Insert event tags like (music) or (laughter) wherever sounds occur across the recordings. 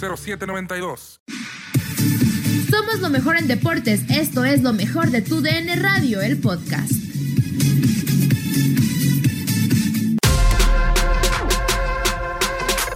833-699-0792. Somos lo mejor en deportes. Esto es lo mejor de tu DN Radio, el podcast.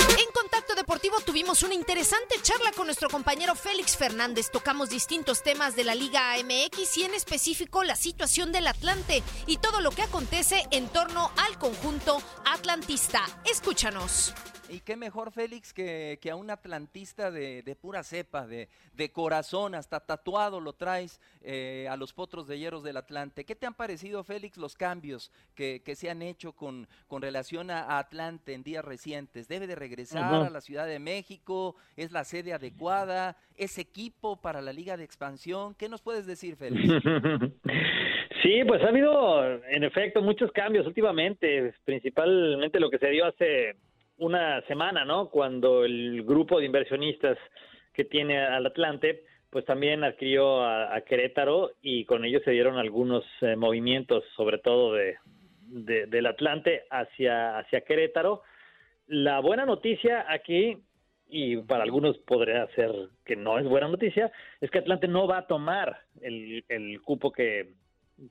En Contacto Deportivo tuvimos una interesante charla con nuestro compañero Félix Fernández. Tocamos distintos temas de la Liga MX y en específico la situación del Atlante y todo lo que acontece en torno al conjunto atlantista. Escúchanos. Y qué mejor, Félix, que, que a un atlantista de, de pura cepa, de, de, corazón, hasta tatuado lo traes eh, a los potros de hierros del Atlante. ¿Qué te han parecido, Félix, los cambios que, que se han hecho con, con relación a, a, Atlante en días recientes? ¿Debe de regresar uh -huh. a la Ciudad de México? ¿Es la sede adecuada? ¿Es equipo para la Liga de Expansión? ¿Qué nos puedes decir, Félix? (laughs) Sí, pues ha habido, en efecto, muchos cambios últimamente, principalmente lo que se dio hace una semana, ¿no? Cuando el grupo de inversionistas que tiene al Atlante, pues también adquirió a, Querétaro y con ellos se dieron algunos eh, movimientos, sobre todo de, del Atlante hacia, hacia Querétaro. La buena noticia aquí, y para algunos podría ser que no es buena noticia, es que Atlante no va a tomar el, el cupo que,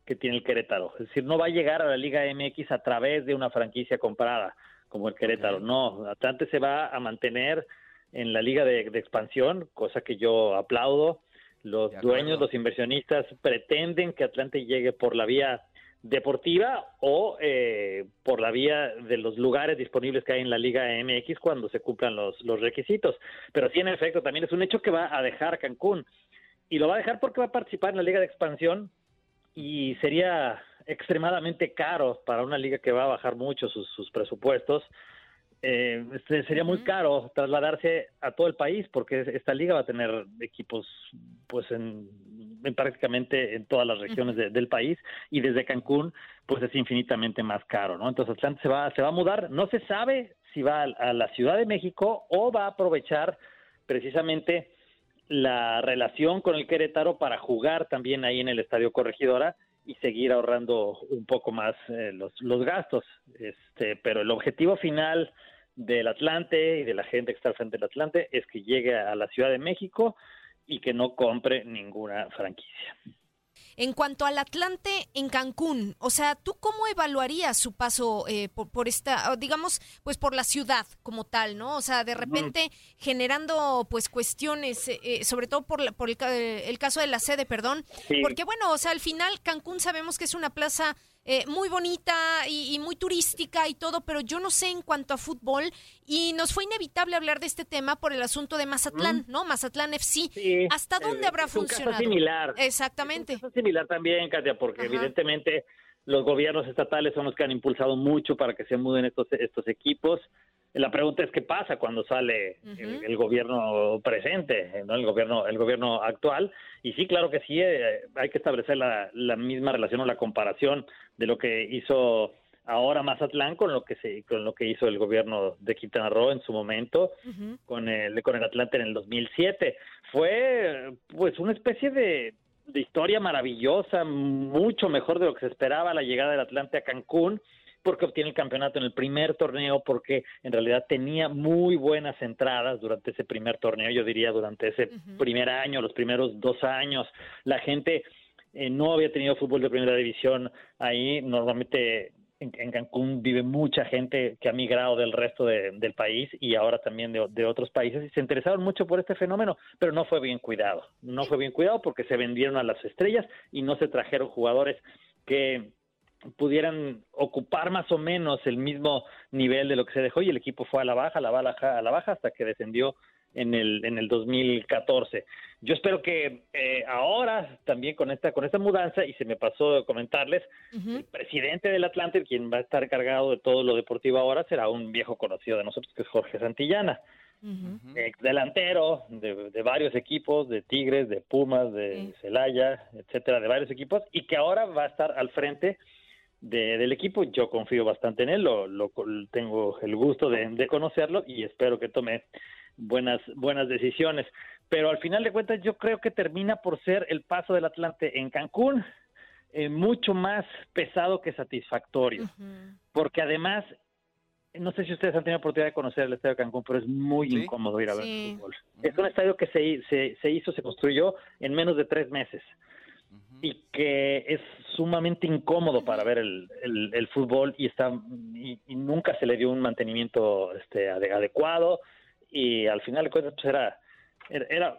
que tiene el Querétaro. Es decir, no va a llegar a la Liga MX a través de una franquicia comprada como el Querétaro. No, Atlante se va a mantener en la liga de, de expansión, cosa que yo aplaudo. Los dueños, los inversionistas pretenden que Atlante llegue por la vía deportiva o eh, por la vía de los lugares disponibles que hay en la Liga MX cuando se cumplan los, los requisitos. Pero sí, en efecto, también es un hecho que va a dejar Cancún. Y lo va a dejar porque va a participar en la Liga de Expansión y sería extremadamente caro para una liga que va a bajar mucho sus, sus presupuestos. Eh, sería muy caro trasladarse a todo el país porque esta liga va a tener equipos pues en, en prácticamente en todas las regiones de, del país y desde Cancún pues es infinitamente más caro, ¿no? Entonces Atlante se va se va a mudar, no se sabe si va a, a la Ciudad de México o va a aprovechar precisamente la relación con el Querétaro para jugar también ahí en el Estadio Corregidora y seguir ahorrando un poco más eh, los, los gastos. Este, pero el objetivo final del Atlante y de la gente que está al frente del Atlante es que llegue a la Ciudad de México y que no compre ninguna franquicia. En cuanto al Atlante en Cancún, o sea, ¿tú cómo evaluarías su paso eh, por, por, esta, digamos, pues por la ciudad como tal, ¿no? O sea, de repente generando pues cuestiones, eh, sobre todo por, la, por el, el, caso de la sede, perdón, sí. porque bueno, o sea, al final Cancún sabemos que es una plaza eh, muy bonita y, y, muy turística y todo, pero yo no sé en cuanto a fútbol y nos fue inevitable hablar de este tema por el asunto de Mazatlán, mm. ¿no? Mazatlán FC. Sí, ¿Hasta dónde habrá es funcionado? Un caso similar. Exactamente. Es un caso similar también, Katia, porque Ajá. evidentemente los gobiernos estatales son los que han impulsado mucho para que se muden estos, estos equipos. La pregunta es qué pasa cuando sale el, gobierno presente, ¿no? el gobierno el gobierno actual. Y sí, claro que sí, eh, hay que establecer la, la, misma relación o la comparación de lo que hizo ahora Mazatlán con lo que se con lo que hizo el gobierno de Quintana Roo en su momento con el con el Atlante en el 2007. Fue pues una especie de de historia maravillosa, mucho mejor de lo que se esperaba la llegada del Atlante a Cancún porque obtiene el campeonato en el primer torneo, porque en realidad tenía muy buenas entradas durante ese primer torneo, yo diría durante ese primer año, los primeros dos años, la gente eh, no había tenido fútbol de primera división ahí, normalmente en, Cancún vive mucha gente que ha migrado del resto del país y ahora también de, de, otros países y se interesaron mucho por este fenómeno, pero no fue bien cuidado. No fue bien cuidado porque se vendieron a las estrellas y no se trajeron jugadores que pudieran ocupar más o menos el mismo nivel de lo que se dejó y el equipo fue a la baja, a la baja, a la baja hasta que descendió en el en el 2014. Yo espero que eh, ahora también con esta con esta mudanza y se me pasó comentarles, el presidente del Atlante, quien va a estar cargado de todo lo deportivo ahora, será un viejo conocido de nosotros que es Jorge Santillana. ex delantero de, varios equipos, de Tigres, de Pumas, de Celaya, etcétera, de varios equipos, y que ahora va a estar al frente del equipo. Yo confío bastante en él, lo, lo tengo el gusto de, conocerlo y espero que tome buenas, buenas decisiones. Pero al final de cuentas yo creo que termina por ser el paso del Atlante en Cancún eh, mucho más pesado que satisfactorio. Porque además, no sé si ustedes han tenido oportunidad de conocer el estadio de Cancún, pero es muy incómodo ir a ver el fútbol. Es un estadio que se, se, se hizo, se construyó en menos de tres meses y que es sumamente incómodo para ver el, el, fútbol y está y, nunca se le dio un mantenimiento este adecuado y al final de cuentas pues era era,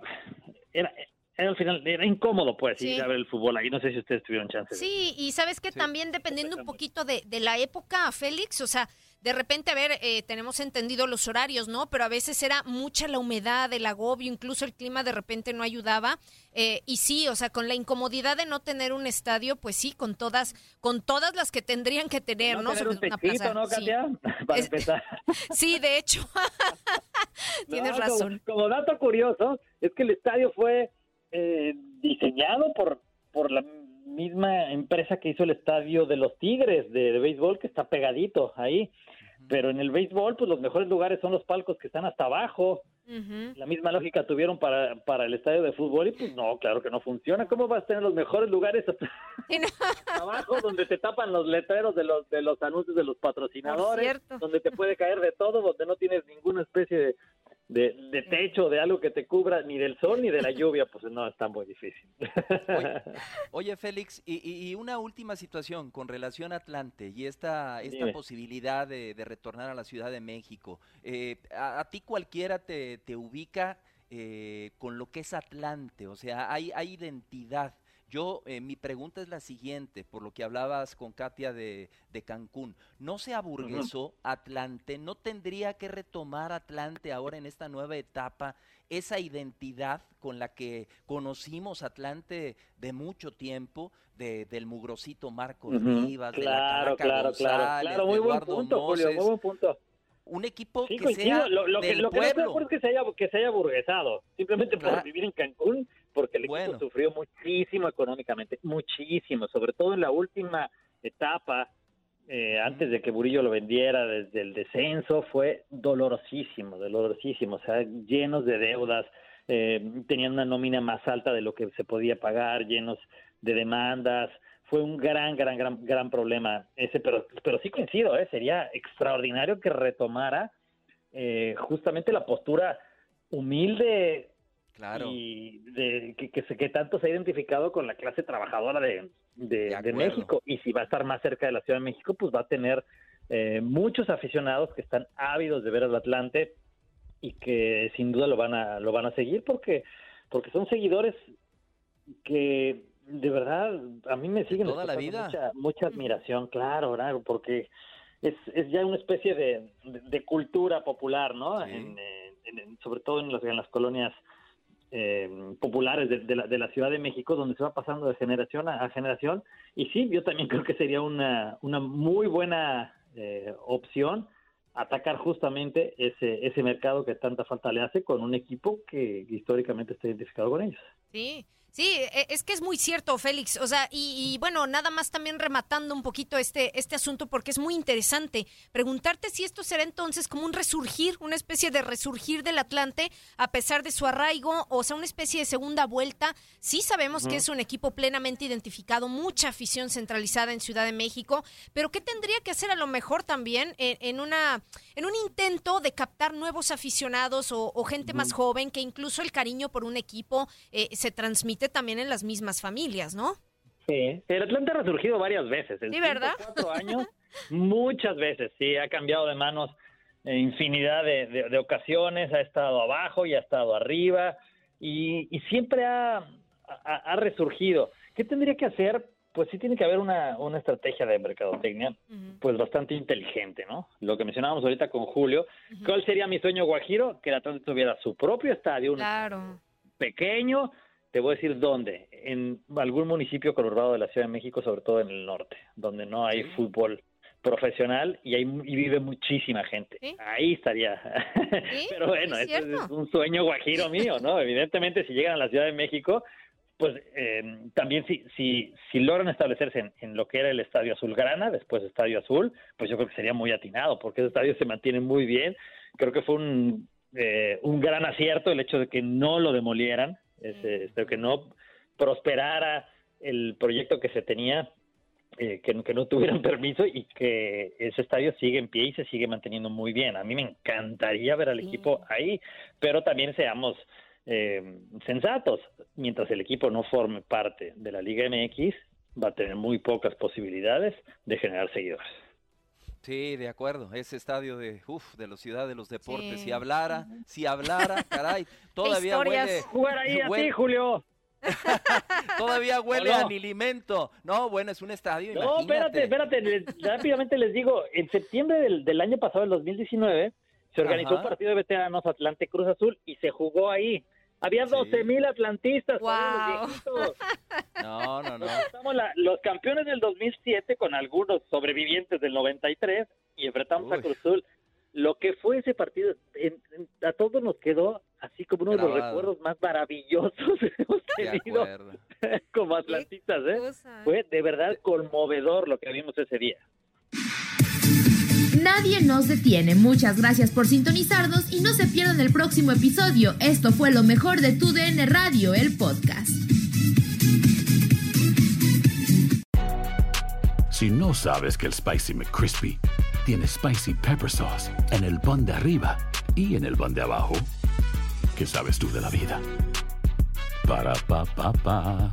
era, al final era incómodo pues ir a ver el fútbol. Ahí no sé si ustedes tuvieron chance sí y sabes que también dependiendo un poquito de, de la época Félix o sea de repente, a ver, eh, tenemos entendido los horarios, ¿no? Pero a veces era mucha la humedad, el agobio, incluso el clima de repente no ayudaba. Eh, y sí, o sea, con la incomodidad de no tener un estadio, pues sí, con todas, con todas las que tendrían que tener, ¿no? Tener un techito, ¿no, Katia? (laughs) Para empezar. (laughs) sí, de hecho. (laughs) Tienes razón. Como, dato curioso, es que el estadio fue eh, diseñado por, por la misma empresa que hizo el estadio de los Tigres de, de béisbol, que está pegadito ahí. Pero en el béisbol, pues los mejores lugares son los palcos que están hasta abajo. La misma lógica tuvieron para, para el estadio de fútbol y pues no, claro que no funciona. ¿Cómo vas a tener los mejores lugares (laughs) (laughs) abajo donde te tapan los letreros de los de los anuncios de los patrocinadores, donde te puede caer de todo, donde no tienes ninguna especie de, de, techo, de algo que te cubra ni del sol ni de la lluvia, pues no, está muy difícil. Oye, (laughs) Félix, y, una última situación con relación a Atlante y esta, esta posibilidad de, retornar a la Ciudad de México. Eh, a, ti cualquiera te, te ubica eh, con lo que es Atlante, o sea, hay, hay identidad yo, eh, mi pregunta es la siguiente, por lo que hablabas con Katia de, Cancún. ¿No se aburguesó Atlante? ¿No tendría que retomar Atlante ahora en esta nueva etapa esa identidad con la que conocimos Atlante de mucho tiempo, de, del mugrosito Marco Rivas, de la claro, claro, muy buen punto, Julio, muy buen punto. Un equipo que sea lo, lo que, lo que no es que se haya que se haya burguesado simplemente por vivir en Cancún porque el equipo sufrió muchísimo económicamente muchísimo sobre todo en la última etapa eh, antes de que Burillo lo vendiera desde el descenso fue dolorosísimo dolorosísimo o sea llenos de deudas eh, tenían una nómina más alta de lo que se podía pagar llenos de demandas fue un gran, gran, gran, gran problema ese, pero, pero sí coincido, ¿eh? sería extraordinario que retomara eh, justamente la postura humilde claro. y de, que, que, que, tanto se ha identificado con la clase trabajadora de, de, México. Y si va a estar más cerca de la Ciudad de México, pues va a tener eh, muchos aficionados que están ávidos de ver al Atlante y que sin duda lo van a, lo van a seguir porque, porque son seguidores que de verdad, a mí me siguen toda la vida. Mucha, mucha admiración, claro, ¿verdad? porque es, es ya una especie de, cultura popular, ¿no? En, sobre todo en las, en las colonias eh, populares de, la, de, la, Ciudad de México, donde se va pasando de generación a, generación. Y sí, yo también (laughs) creo que sería una, una muy buena eh, opción atacar justamente ese, ese mercado que tanta falta le hace con un equipo que históricamente está identificado con ellos. Sí, Sí, e, es que es muy cierto, Félix. O sea, y, bueno, nada más también rematando un poquito este, este asunto, porque es muy interesante preguntarte si esto será entonces como un resurgir, una especie de resurgir del Atlante, a pesar de su arraigo, o sea, una especie de segunda vuelta. Sí sabemos que es un equipo plenamente identificado, mucha afición centralizada en Ciudad de México, pero ¿qué tendría que hacer a lo mejor también en, una, en un intento de captar nuevos aficionados o, gente más joven, que incluso el cariño por un equipo eh, se transmite? También en las mismas familias, ¿no? Sí, el Atlante ha resurgido varias veces. En sí, ¿verdad? Cuatro años, (laughs) muchas veces, sí, ha cambiado de manos en infinidad de, ocasiones, ha estado abajo y ha estado arriba y, siempre ha, ha, resurgido. ¿Qué tendría que hacer? Pues sí tiene que haber una, una estrategia de mercadotecnia, pues bastante inteligente, ¿no? Lo que mencionábamos ahorita con Julio, ¿cuál sería mi sueño guajiro? Que el Atlante tuviera su propio estadio, claro. pequeño, te voy a decir dónde. En algún municipio conurbado de la Ciudad de México, sobre todo en el norte, donde no hay fútbol profesional y, hay, y vive muchísima gente. Ahí estaría. (laughs) Pero bueno, es, es, un sueño guajiro mío, ¿no? Evidentemente, si llegan a la Ciudad de México, pues eh, también si, si, si logran establecerse en, lo que era el Estadio Azulgrana, después Estadio Azul, pues yo creo que sería muy atinado, porque ese estadio se mantiene muy bien. Creo que fue un, eh, un gran acierto el hecho de que no lo demolieran, este, que no prosperara el proyecto que se tenía, eh, que, no tuvieran (laughs) permiso y que ese estadio sigue en pie y se sigue manteniendo muy bien. A mí me encantaría ver al equipo ahí, pero también seamos eh, sensatos. Mientras el equipo no forme parte de la Liga MX, va a tener muy pocas posibilidades de generar seguidores. Sí, de acuerdo. Ese estadio de, uf, de la ciudad de los deportes. Si hablara, si hablara, (laughs) caray, todavía huele. Jugar ahí a ti, Julio. (laughs) todavía huele a alimento. No, bueno, es un estadio. No, espérate, espérate. rápidamente les digo, en septiembre del, año pasado, el 2019, se organizó un partido de veteranos Atlante Cruz Azul y se jugó ahí. Había 12 mil atlantistas. (laughs) No, no, no. Estamos los campeones del 2007 con algunos sobrevivientes del 93 y enfrentamos a Cruz Azul. Lo que fue ese partido, a todos nos quedó así como uno de los recuerdos más maravillosos (laughs) que hemos tenido (laughs) como atlantistas. ¿eh? Fue de verdad conmovedor lo que vimos ese día. Nadie nos detiene. Muchas gracias por sintonizarnos y no se pierdan el próximo episodio. Esto fue lo mejor de Tu DN Radio, el podcast. Si no sabes que el Spicy McCrispy tiene Spicy Pepper Sauce en el pan de arriba y en el pan de abajo, ¿qué sabes tú de la vida? Para, pa, pa, pa